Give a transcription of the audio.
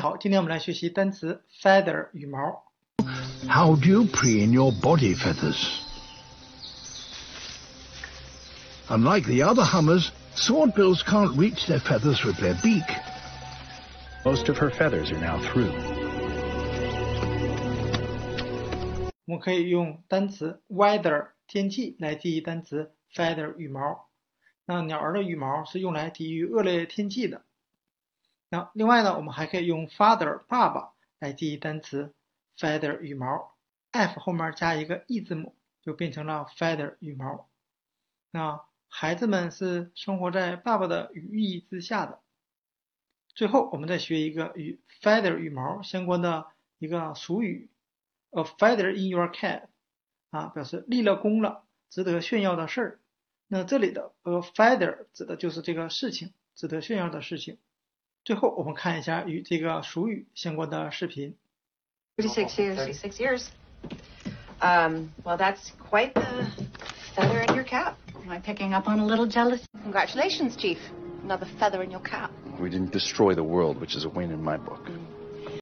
好，今天我们来学习单词 feather 羽毛。 How do you preen your body feathers? Unlike the other hummers, swordbills can't reach their feathers with their beak. Most of her feathers are now through. 我们可以用单词 weather 天气来记忆单词 feather 羽毛。那鸟儿的羽毛是用来抵御恶劣天气的。 那另外呢，我们还可以用 father 爸爸来记忆单词 feather 羽毛，f 后面加一个 e 字母，就变成了 feather 羽毛。那孩子们是生活在爸爸的羽翼之下的。最后，我们再学一个与 feather 羽毛相关的一个俗语，a feather in your cap，啊，表示立了功了，值得炫耀的事儿。那这里的 a feather 指的就是这个事情，值得炫耀的事情。最后，我们看一下与这个俗语相关的视频。 36 years. 36 years. Um, well, that's quite the feather in your cap. Am I picking up on a little jealousy? Congratulations, Chief. Another feather in your cap. We didn't destroy the world, which is a win in my book.